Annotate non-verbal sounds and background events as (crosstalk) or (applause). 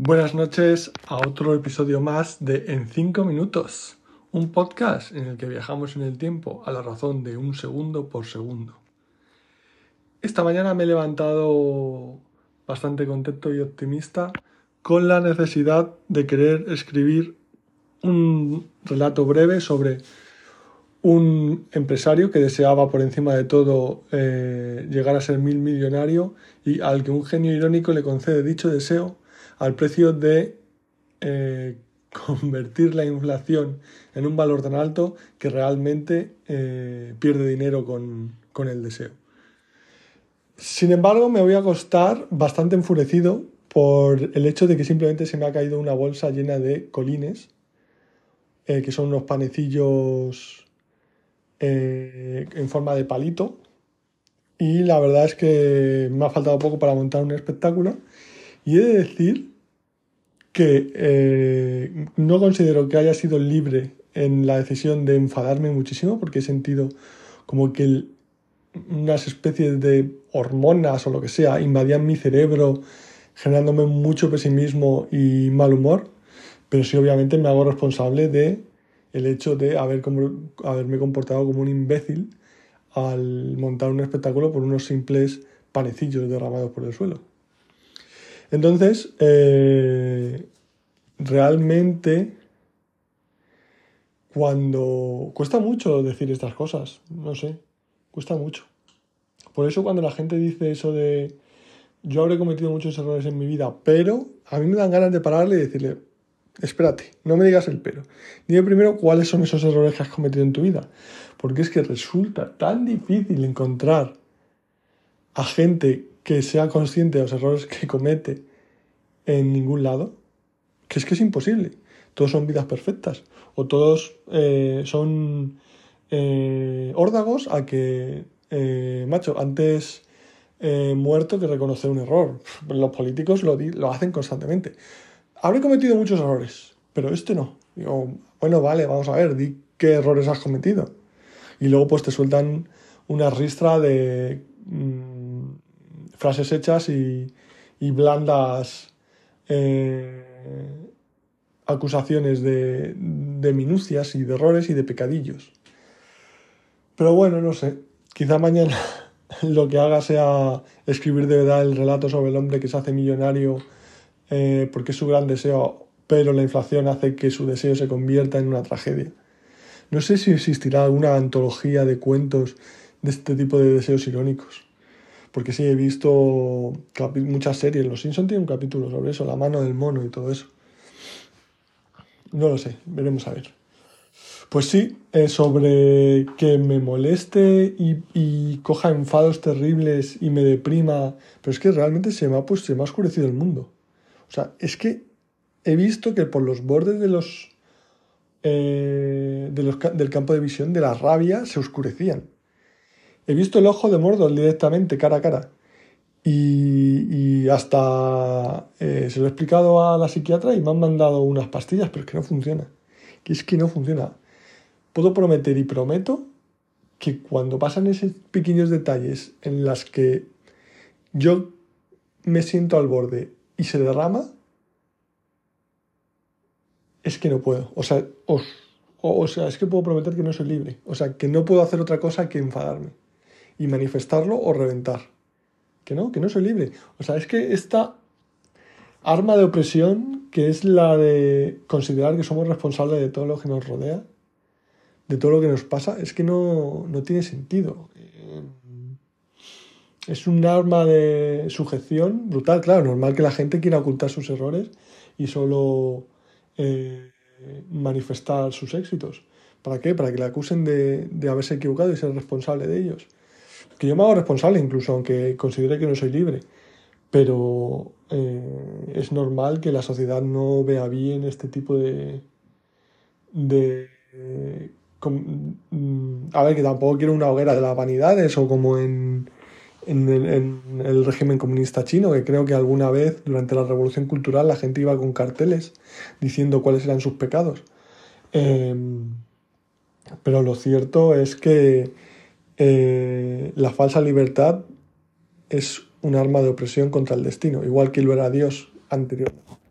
Buenas noches a otro episodio más de En 5 minutos, un podcast en el que viajamos en el tiempo a la razón de un segundo por segundo. Esta mañana me he levantado bastante contento y optimista con la necesidad de querer escribir un relato breve sobre un empresario que deseaba por encima de todo eh, llegar a ser mil millonario y al que un genio irónico le concede dicho deseo al precio de eh, (laughs) convertir la inflación en un valor tan alto que realmente eh, pierde dinero con, con el deseo. Sin embargo, me voy a acostar bastante enfurecido por el hecho de que simplemente se me ha caído una bolsa llena de colines, que son unos panecillos eh, en forma de palito. Y la verdad es que me ha faltado poco para montar un espectáculo. Y he de decir que eh, no considero que haya sido libre en la decisión de enfadarme muchísimo, porque he sentido como que unas especies de hormonas o lo que sea invadían mi cerebro, generándome mucho pesimismo y mal humor. Pero sí, obviamente me hago responsable de el hecho de haberme comportado como un imbécil al montar un espectáculo por unos simples panecillos derramados por el suelo. Entonces, eh, realmente, cuando cuesta mucho decir estas cosas, no sé, cuesta mucho. Por eso cuando la gente dice eso de yo habré cometido muchos errores en mi vida, pero a mí me dan ganas de pararle y decirle, espérate, no me digas el pero. Dime primero cuáles son esos errores que has cometido en tu vida. Porque es que resulta tan difícil encontrar a gente que sea consciente de los errores que comete en ningún lado, que es que es imposible. Todos son vidas perfectas. O todos eh, son eh, órdagos a que, eh, macho, antes muerto que reconocer un error. (laughs) Los políticos lo, lo hacen constantemente habré cometido muchos errores, pero este no. Digo, bueno, vale, vamos a ver, di qué errores has cometido. Y luego pues te sueltan una ristra de mm, frases hechas y, blandas eh, acusaciones de, de minucias y de errores y de pecadillos. Pero bueno, no sé, quizá mañana (laughs) lo que haga sea escribir de verdad el relato sobre el hombre que se hace millonario eh, porque es su gran deseo, pero la inflación hace que su deseo se convierta en una tragedia. No sé si existirá alguna antología de cuentos de este tipo de deseos irónicos. Porque sí, he visto muchas series. Los Simpsons tienen un capítulo sobre eso, la mano del mono y todo eso. No lo sé, veremos a ver. Pues sí, eh, sobre que me moleste y, coja enfados terribles y me deprima, pero es que realmente se me ha, pues, se me ha oscurecido el mundo. O sea, es que he visto que por los bordes de los, eh, del campo de visión de la rabia se oscurecían. He visto el ojo de Mordor directamente, cara a cara. Y, hasta eh, se lo he explicado a la psiquiatra y me han mandado unas pastillas, pero es que no funciona. Que es que no funciona. Puedo prometer y prometo que cuando pasan esos pequeños detalles en las que yo me siento al borde y se derrama, es que no puedo. O sea, o, sea, es que puedo prometer que no soy libre. O sea, que no puedo hacer otra cosa que enfadarme y manifestarlo o reventar. Que no, que no soy libre. O sea, es que esta arma de opresión, que es la de considerar que somos responsables de todo lo que nos rodea, de todo lo que nos pasa, es que no, no tiene sentido es un arma de sujeción brutal, claro, normal que la gente quiera ocultar sus errores y solo eh, manifestar sus éxitos. ¿Para qué? Para que le acusen de, haberse equivocado y ser responsable de ellos. Que yo me hago responsable incluso, aunque considere que no soy libre. Pero eh, es normal que la sociedad no vea bien este tipo de... de mm, a ver, que tampoco quiero una hoguera de las vanidades o como en en el, régimen comunista chino, que creo que alguna vez durante la revolución cultural la gente iba con carteles diciendo cuáles eran sus pecados. Em, pero lo cierto es que eh, la falsa libertad es un arma de opresión contra el destino, igual que lo era Dios anteriormente.